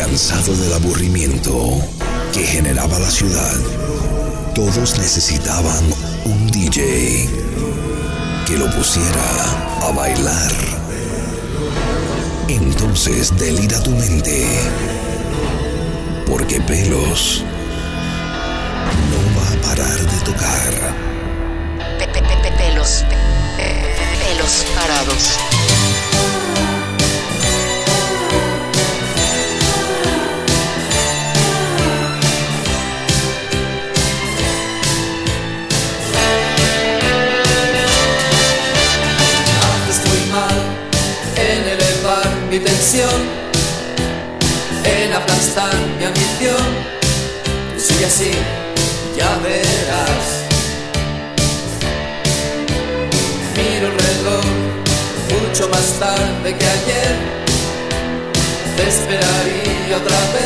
Cansado del aburrimiento que generaba la ciudad, todos necesitaban un DJ que lo pusiera a bailar. Entonces delira tu mente, porque pelos no va a parar de tocar. Pelos, eh, pelos parados. obsesión en aplastar mi ambición. Tú sigue así, ya verás. Miro el reloj mucho más tarde que ayer. Te esperaría otra vez.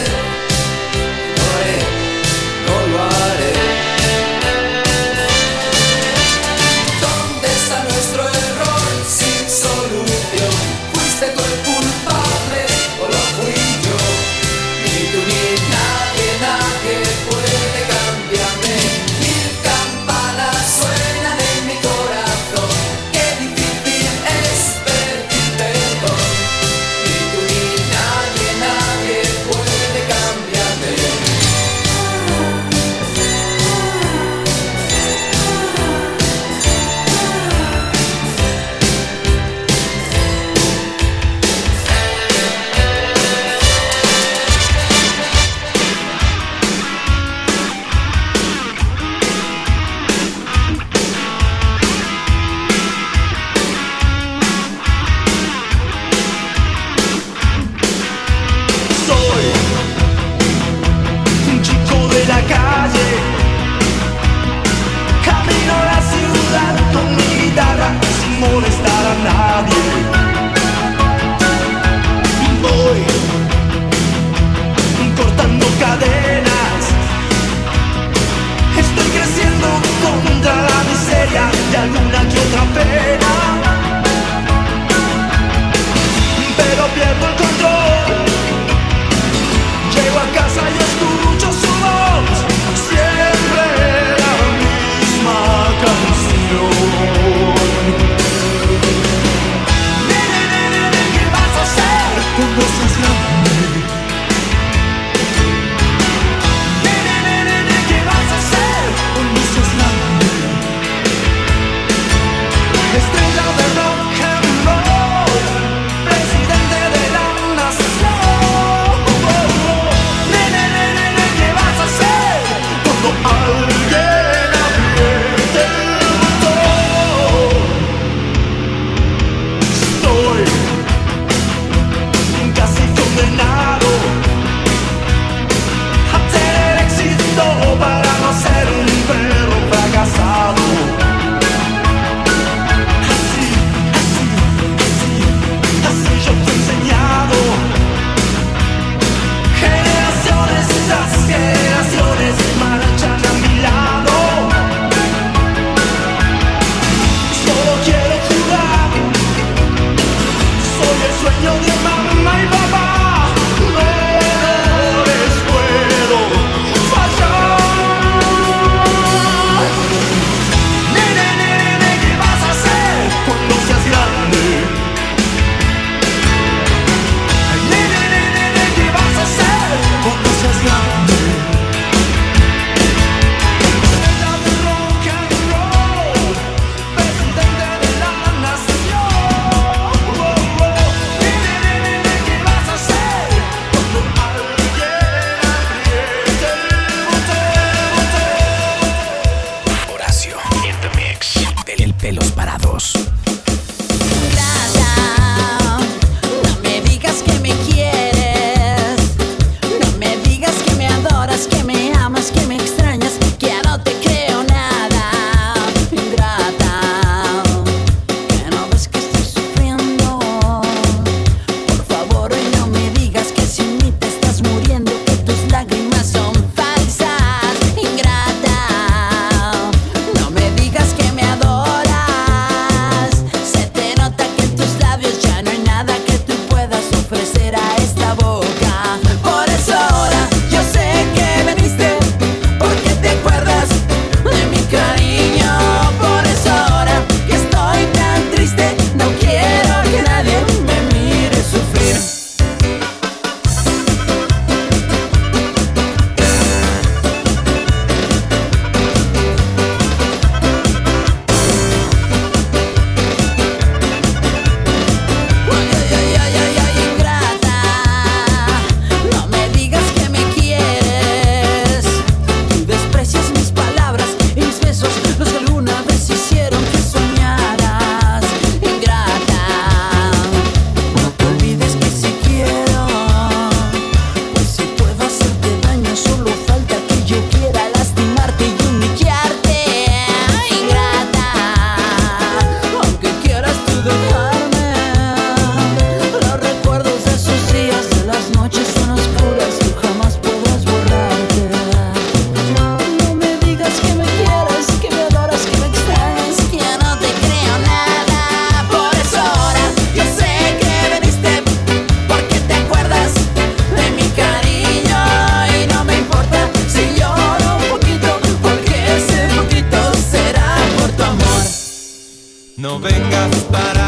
no vengas para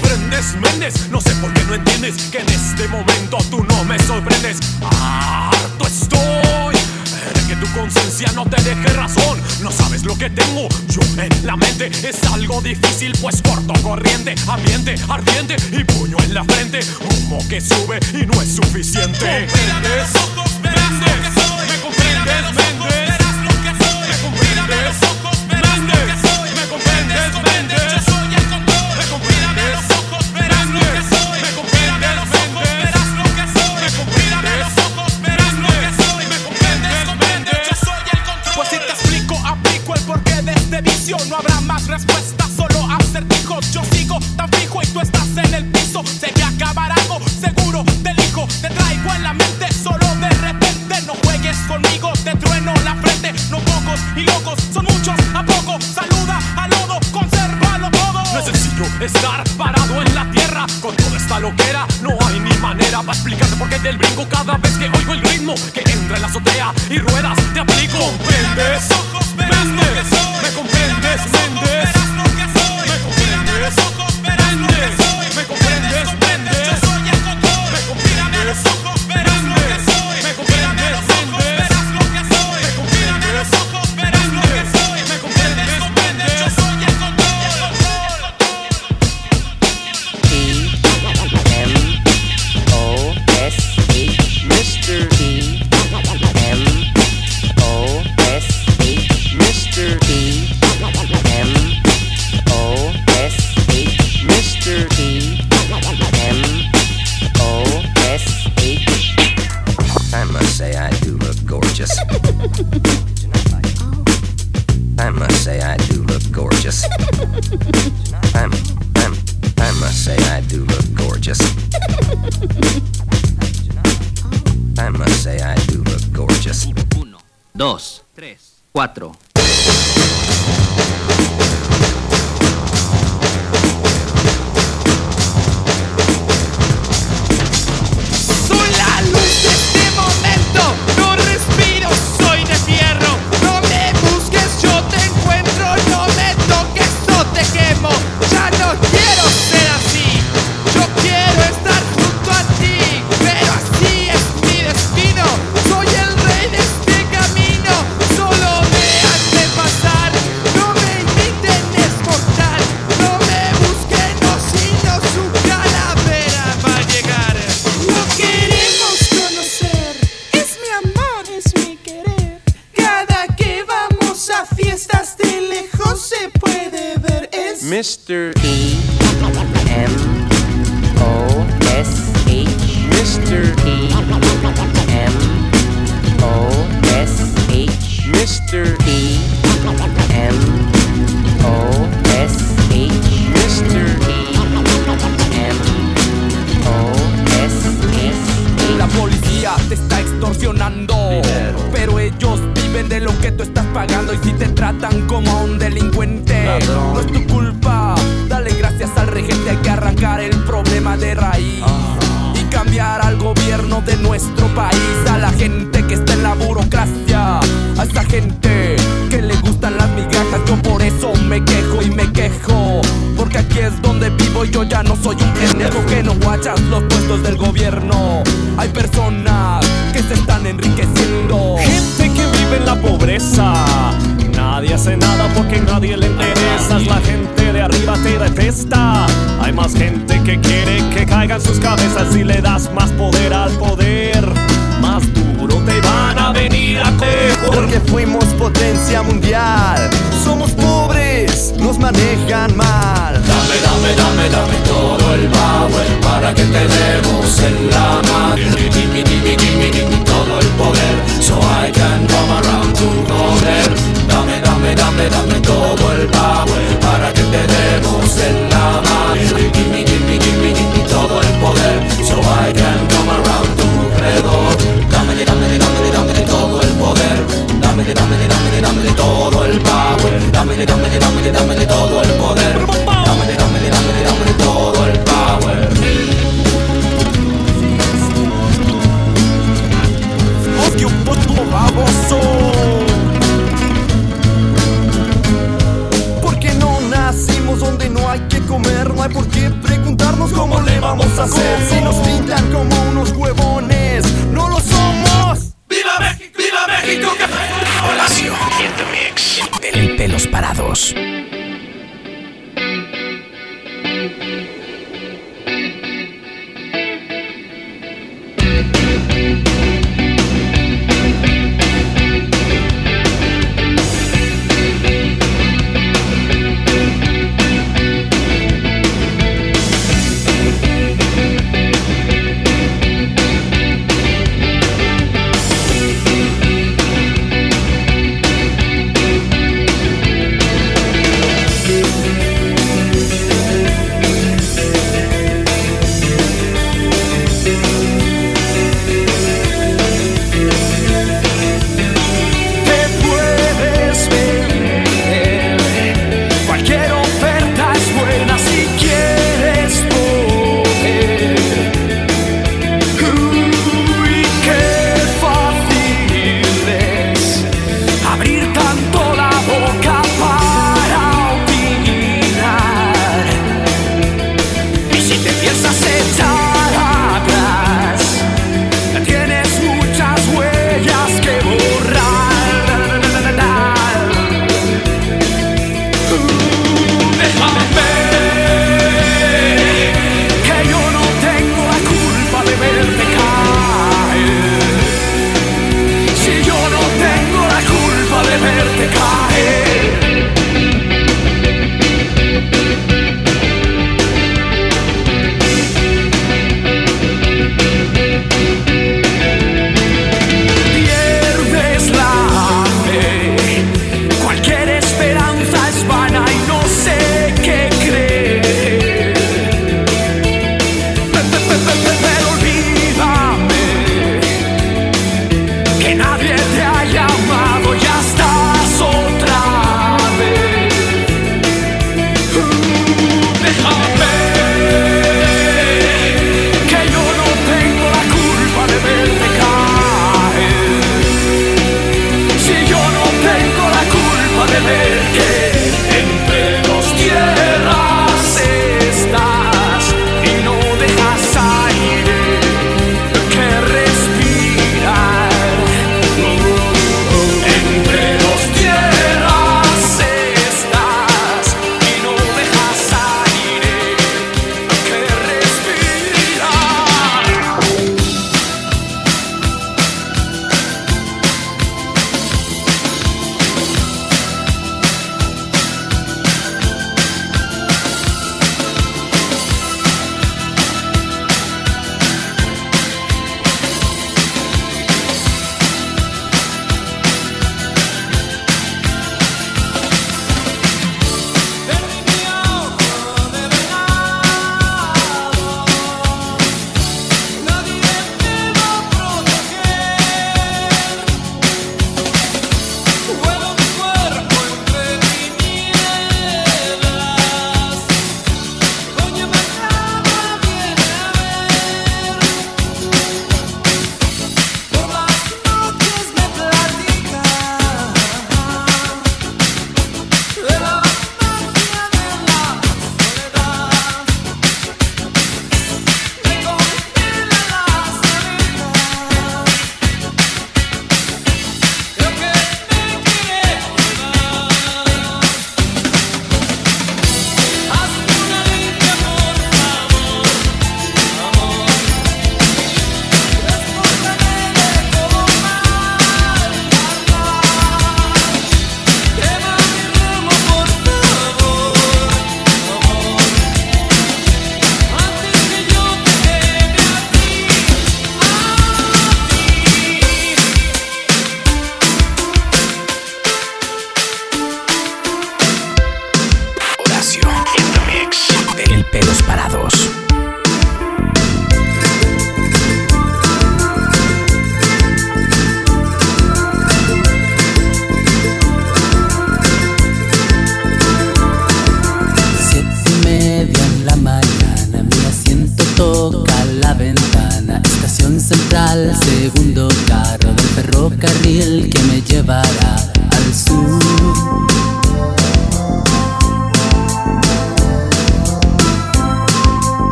sorprendes, Méndez. No sé por qué no entiendes que en este momento tú no me sorprendes. Harto estoy de que tu conciencia no te deje razón. No sabes lo que tengo yo en la mente. Es algo difícil, pues corto corriente, ambiente ardiente y puño en la frente. Humo que sube y no es suficiente. Méndez, Méndez, me comprendes, Méndez, me comprendes. en el piso, se me acabará seguro te elijo, te traigo en la mente, solo de repente no juegues conmigo, te trueno la frente, no pocos y locos, son muchos a poco, saluda a lodo, consérvalo todo. No es sencillo estar parado en la tierra, con toda esta loquera, no hay ni manera para explicarte por qué del brinco cada vez que oigo el ritmo que entra en la azotea y ruedas te aplico. ¿Comprendes? 2, 3, 4, Mr. dame, dame todo el power para que te demos el